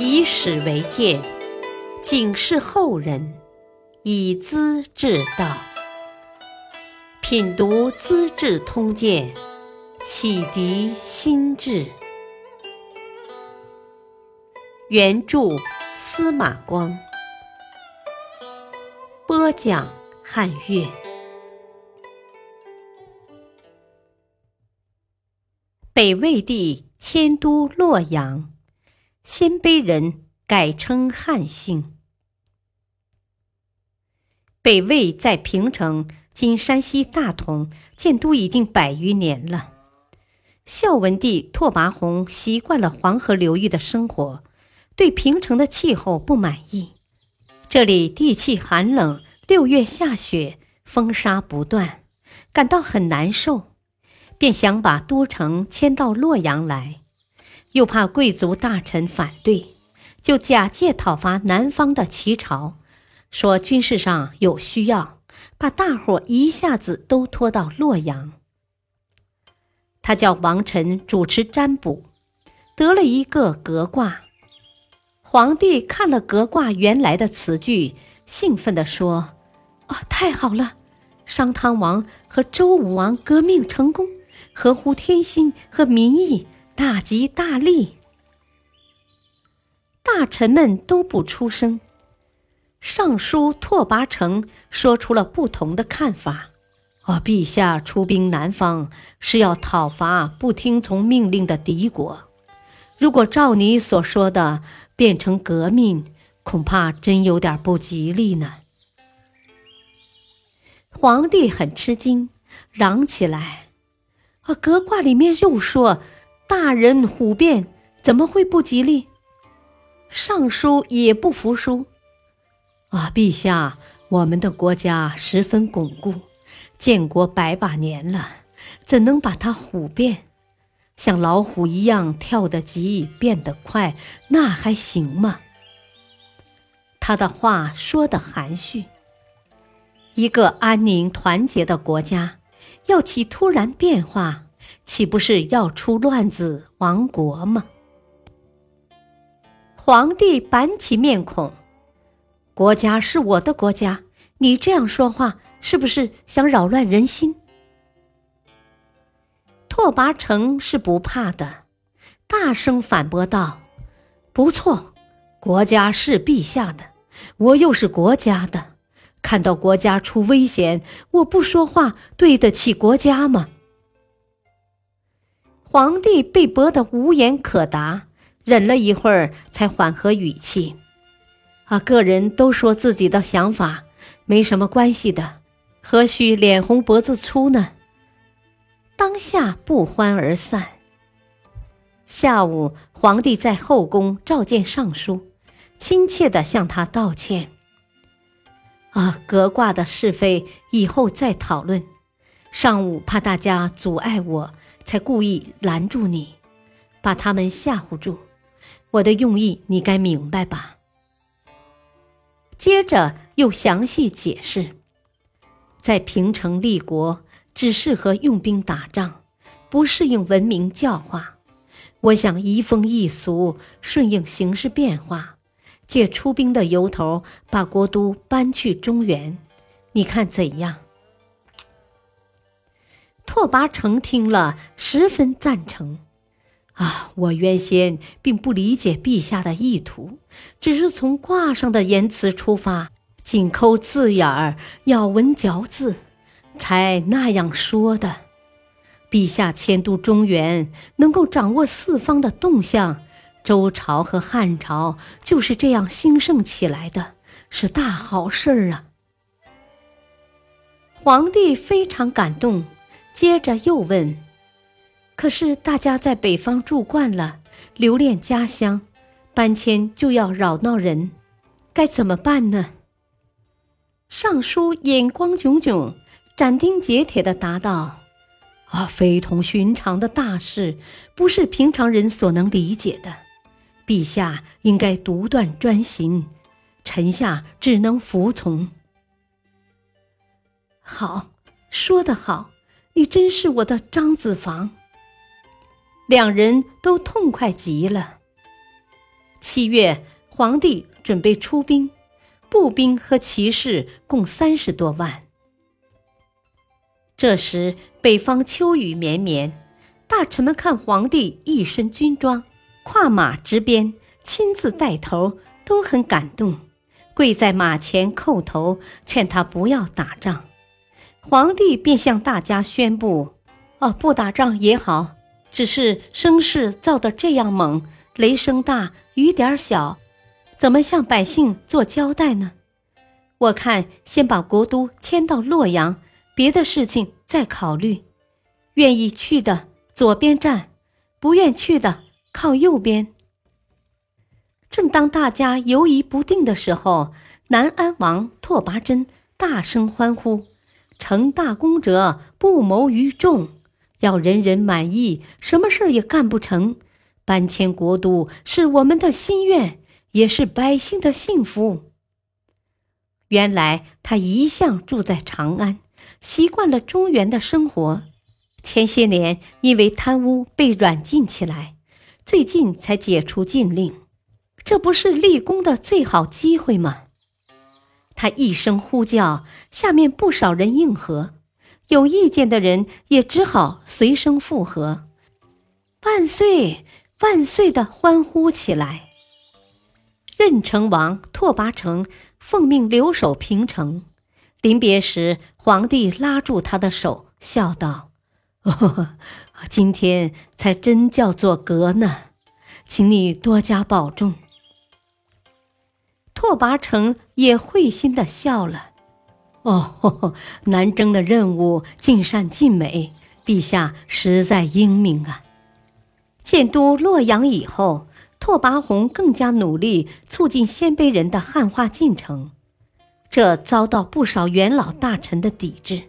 以史为鉴，警示后人，以资治道。品读《资治通鉴》，启迪心智。原著司马光，播讲汉乐。北魏帝迁都洛阳，鲜卑人改称汉姓。北魏在平城。今山西大同建都已经百余年了。孝文帝拓跋宏习惯了黄河流域的生活，对平城的气候不满意。这里地气寒冷，六月下雪，风沙不断，感到很难受，便想把都城迁到洛阳来。又怕贵族大臣反对，就假借讨伐南方的齐朝，说军事上有需要。把大伙一下子都拖到洛阳。他叫王臣主持占卜，得了一个革卦。皇帝看了革卦原来的词句，兴奋地说：“啊，太好了！商汤王和周武王革命成功，合乎天心和民意，大吉大利。”大臣们都不出声。尚书拓跋成说出了不同的看法：“啊，陛下出兵南方是要讨伐不听从命令的敌国。如果照你所说的变成革命，恐怕真有点不吉利呢。”皇帝很吃惊，嚷起来：“啊，革卦里面又说大人虎变，怎么会不吉利？”尚书也不服输。啊，陛下，我们的国家十分巩固，建国百把年了，怎能把它虎变？像老虎一样跳得急，变得快，那还行吗？他的话说得含蓄。一个安宁团结的国家，要起突然变化，岂不是要出乱子、亡国吗？皇帝板起面孔。国家是我的国家，你这样说话是不是想扰乱人心？拓跋成是不怕的，大声反驳道：“不错，国家是陛下的，我又是国家的，看到国家出危险，我不说话，对得起国家吗？”皇帝被驳得无言可答，忍了一会儿，才缓和语气。啊，个人都说自己的想法，没什么关系的，何须脸红脖子粗呢？当下不欢而散。下午，皇帝在后宫召见尚书，亲切地向他道歉。啊，隔卦的是非以后再讨论。上午怕大家阻碍我，才故意拦住你，把他们吓唬住。我的用意你该明白吧？接着又详细解释，在平城立国只适合用兵打仗，不适应文明教化。我想移风易俗，顺应形势变化，借出兵的由头，把国都搬去中原。你看怎样？拓跋成听了，十分赞成。啊，我原先并不理解陛下的意图，只是从卦上的言辞出发，紧抠字眼儿，咬文嚼字，才那样说的。陛下迁都中原，能够掌握四方的动向，周朝和汉朝就是这样兴盛起来的，是大好事儿啊！皇帝非常感动，接着又问。可是大家在北方住惯了，留恋家乡，搬迁就要扰闹人，该怎么办呢？尚书眼光炯炯，斩钉截铁地答道：“啊，非同寻常的大事，不是平常人所能理解的。陛下应该独断专行，臣下只能服从。”好，说得好，你真是我的张子房。两人都痛快极了。七月，皇帝准备出兵，步兵和骑士共三十多万。这时，北方秋雨绵绵，大臣们看皇帝一身军装，跨马执鞭，亲自带头，都很感动，跪在马前叩头，劝他不要打仗。皇帝便向大家宣布：“哦，不打仗也好，只是声势造得这样猛，雷声大，雨点小，怎么向百姓做交代呢？我看先把国都迁到洛阳。”别的事情再考虑，愿意去的左边站，不愿去的靠右边。正当大家犹疑不定的时候，南安王拓跋真大声欢呼：“成大功者不谋于众，要人人满意，什么事儿也干不成。搬迁国都是我们的心愿，也是百姓的幸福。”原来他一向住在长安。习惯了中原的生活，前些年因为贪污被软禁起来，最近才解除禁令，这不是立功的最好机会吗？他一声呼叫，下面不少人应和，有意见的人也只好随声附和，万岁万岁的欢呼起来。任城王拓跋成奉命留守平城。临别时，皇帝拉住他的手，笑道：“哦，今天才真叫做格呢，请你多加保重。”拓跋成也会心的笑了：“哦，南征的任务尽善尽美，陛下实在英明啊！”建都洛阳以后，拓跋宏更加努力促进鲜卑人的汉化进程。这遭到不少元老大臣的抵制，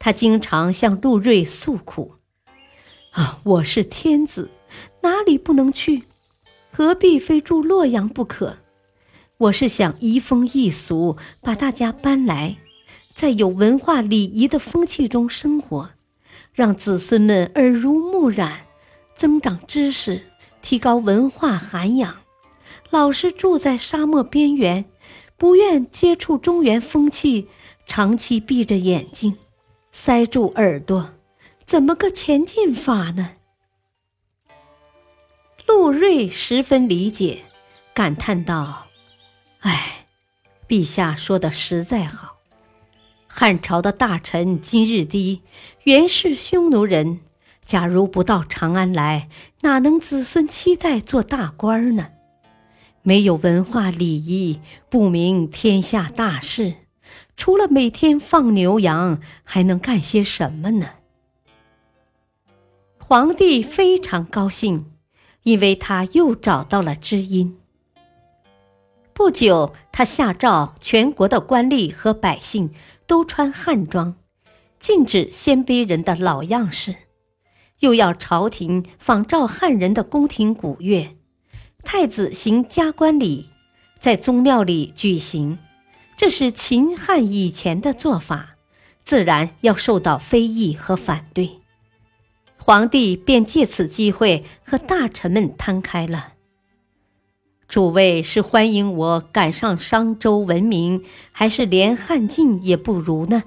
他经常向陆睿诉苦：“啊，我是天子，哪里不能去？何必非住洛阳不可？我是想移风易俗，把大家搬来，在有文化礼仪的风气中生活，让子孙们耳濡目染，增长知识，提高文化涵养。老是住在沙漠边缘。”不愿接触中原风气，长期闭着眼睛，塞住耳朵，怎么个前进法呢？陆睿十分理解，感叹道：“哎，陛下说的实在好。汉朝的大臣今日低，原是匈奴人，假如不到长安来，哪能子孙期待做大官呢？”没有文化礼仪，不明天下大事，除了每天放牛羊，还能干些什么呢？皇帝非常高兴，因为他又找到了知音。不久，他下诏，全国的官吏和百姓都穿汉装，禁止鲜卑人的老样式，又要朝廷仿照汉人的宫廷古乐。太子行加冠礼，在宗庙里举行，这是秦汉以前的做法，自然要受到非议和反对。皇帝便借此机会和大臣们摊开了：诸位是欢迎我赶上商周文明，还是连汉晋也不如呢？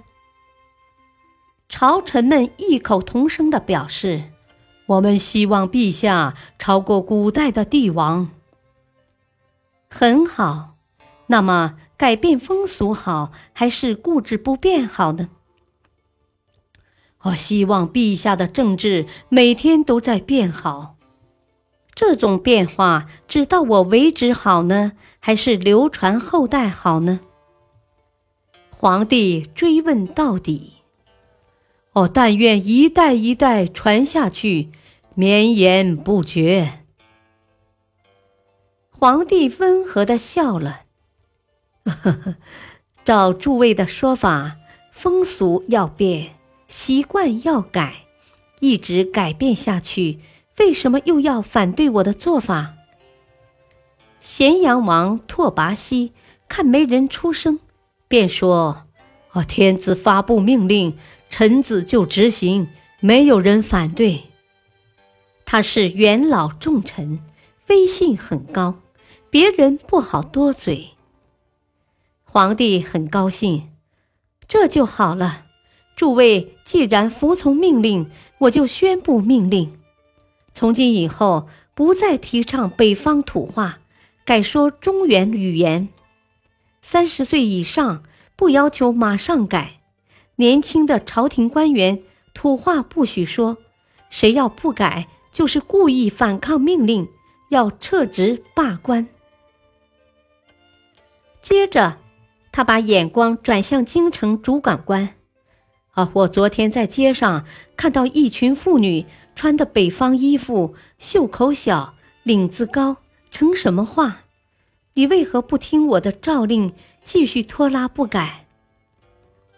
朝臣们异口同声地表示。我们希望陛下超过古代的帝王。很好，那么改变风俗好，还是固执不变好呢？我希望陛下的政治每天都在变好。这种变化只到我为止好呢，还是流传后代好呢？皇帝追问到底。哦，但愿一代一代传下去。绵延不绝。皇帝温和的笑了，呵呵，照诸位的说法，风俗要变，习惯要改，一直改变下去，为什么又要反对我的做法？咸阳王拓跋希看没人出声，便说：“哦，天子发布命令，臣子就执行，没有人反对。”他是元老重臣，威信很高，别人不好多嘴。皇帝很高兴，这就好了。诸位既然服从命令，我就宣布命令：从今以后，不再提倡北方土话，改说中原语言。三十岁以上不要求马上改，年轻的朝廷官员土话不许说，谁要不改，就是故意反抗命令，要撤职罢官。接着，他把眼光转向京城主管官。啊！我昨天在街上看到一群妇女穿的北方衣服，袖口小，领子高，成什么话？你为何不听我的诏令，继续拖拉不改？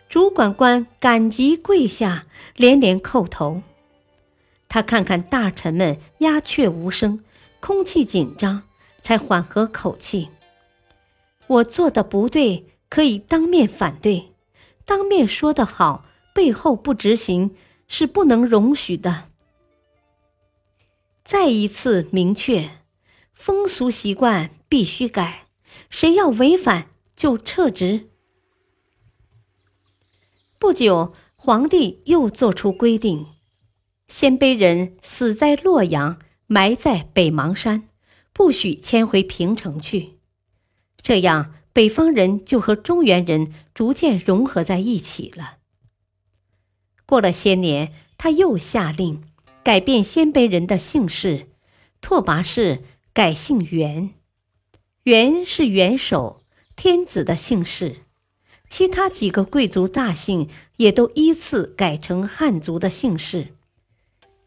主管官赶急跪下，连连叩头。他看看大臣们鸦雀无声，空气紧张，才缓和口气。我做的不对，可以当面反对，当面说的好。背后不执行是不能容许的。再一次明确，风俗习惯必须改，谁要违反就撤职。不久，皇帝又作出规定：鲜卑人死在洛阳，埋在北邙山，不许迁回平城去。这样，北方人就和中原人逐渐融合在一起了。过了些年，他又下令改变鲜卑人的姓氏，拓跋氏改姓元，元是元首天子的姓氏。其他几个贵族大姓也都依次改成汉族的姓氏。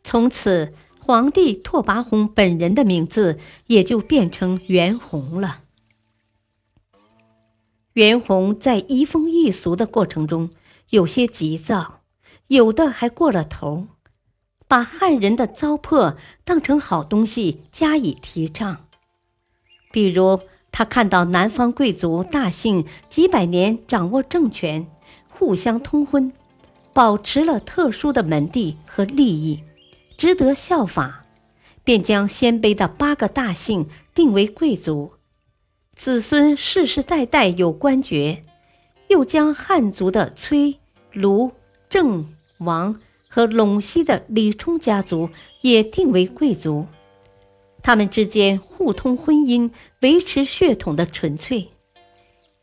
从此，皇帝拓跋宏本人的名字也就变成元宏了。元宏在移风易俗的过程中有些急躁。有的还过了头，把汉人的糟粕当成好东西加以提倡。比如，他看到南方贵族大姓几百年掌握政权，互相通婚，保持了特殊的门第和利益，值得效法，便将鲜卑的八个大姓定为贵族，子孙世世代代有官爵；又将汉族的崔、卢、郑。王和陇西的李冲家族也定为贵族，他们之间互通婚姻，维持血统的纯粹。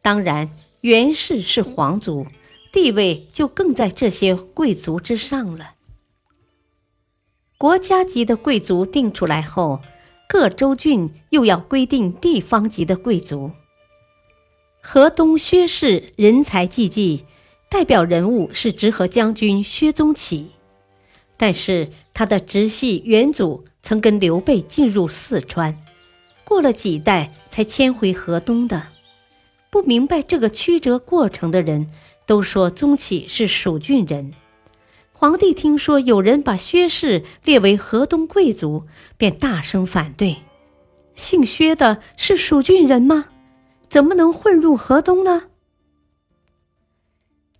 当然，袁氏是皇族，地位就更在这些贵族之上了。国家级的贵族定出来后，各州郡又要规定地方级的贵族。河东薛氏人才济济。代表人物是直河将军薛宗起，但是他的直系远祖曾跟刘备进入四川，过了几代才迁回河东的。不明白这个曲折过程的人，都说宗起是蜀郡人。皇帝听说有人把薛氏列为河东贵族，便大声反对：姓薛的是蜀郡人吗？怎么能混入河东呢？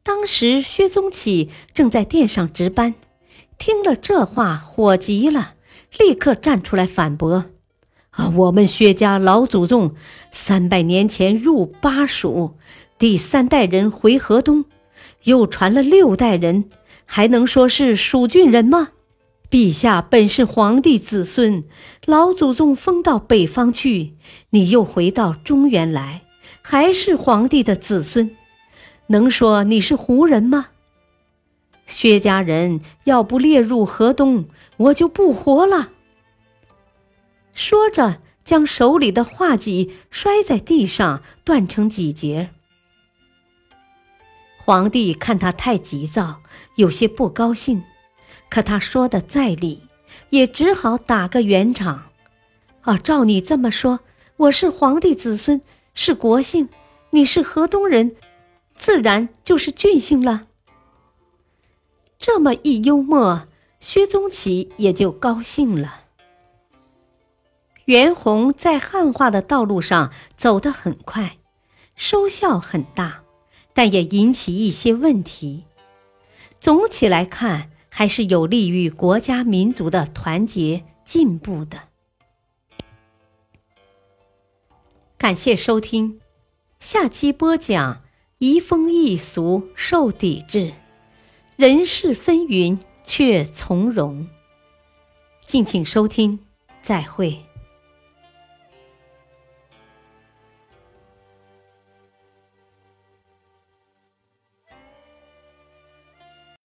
当时薛宗起正在殿上值班，听了这话，火急了，立刻站出来反驳：“啊，我们薛家老祖宗三百年前入巴蜀，第三代人回河东，又传了六代人，还能说是蜀郡人吗？陛下本是皇帝子孙，老祖宗封到北方去，你又回到中原来，还是皇帝的子孙。”能说你是胡人吗？薛家人要不列入河东，我就不活了。说着，将手里的画戟摔在地上，断成几截。皇帝看他太急躁，有些不高兴，可他说的在理，也只好打个圆场。啊，照你这么说，我是皇帝子孙，是国姓，你是河东人。自然就是俊星了。这么一幽默，薛宗起也就高兴了。袁弘在汉化的道路上走得很快，收效很大，但也引起一些问题。总体来看，还是有利于国家民族的团结进步的。感谢收听，下期播讲移风易俗受抵制，人事纷纭却从容。敬请收听，再会。